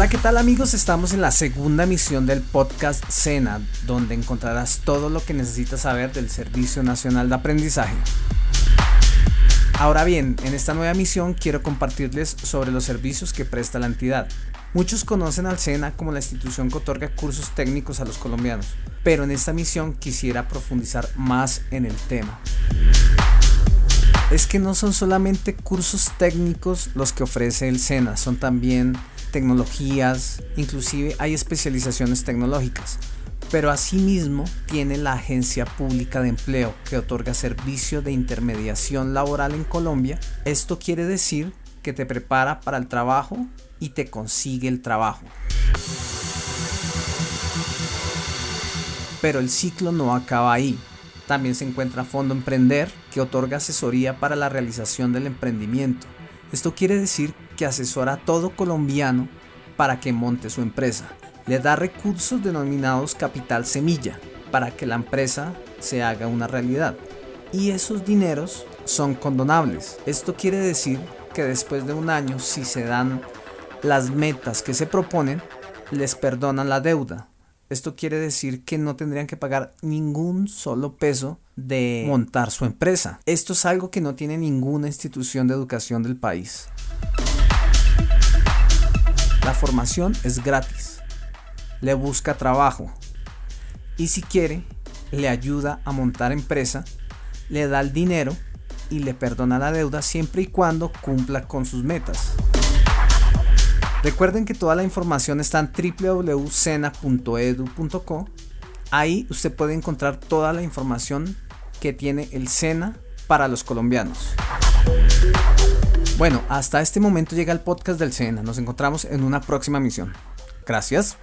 Hola, ¿qué tal amigos? Estamos en la segunda emisión del podcast Sena, donde encontrarás todo lo que necesitas saber del Servicio Nacional de Aprendizaje. Ahora bien, en esta nueva misión quiero compartirles sobre los servicios que presta la entidad. Muchos conocen al SENA como la institución que otorga cursos técnicos a los colombianos, pero en esta misión quisiera profundizar más en el tema. Es que no son solamente cursos técnicos los que ofrece el SENA, son también tecnologías, inclusive hay especializaciones tecnológicas. Pero asimismo tiene la Agencia Pública de Empleo que otorga servicio de intermediación laboral en Colombia. Esto quiere decir que te prepara para el trabajo y te consigue el trabajo. Pero el ciclo no acaba ahí. También se encuentra Fondo Emprender, que otorga asesoría para la realización del emprendimiento. Esto quiere decir que asesora a todo colombiano para que monte su empresa. Le da recursos denominados capital semilla para que la empresa se haga una realidad. Y esos dineros son condonables. Esto quiere decir que después de un año, si se dan las metas que se proponen, les perdonan la deuda. Esto quiere decir que no tendrían que pagar ningún solo peso de montar su empresa. Esto es algo que no tiene ninguna institución de educación del país. La formación es gratis. Le busca trabajo. Y si quiere, le ayuda a montar empresa, le da el dinero y le perdona la deuda siempre y cuando cumpla con sus metas. Recuerden que toda la información está en www.sena.edu.co. Ahí usted puede encontrar toda la información que tiene el SENA para los colombianos. Bueno, hasta este momento llega el podcast del SENA. Nos encontramos en una próxima misión. Gracias.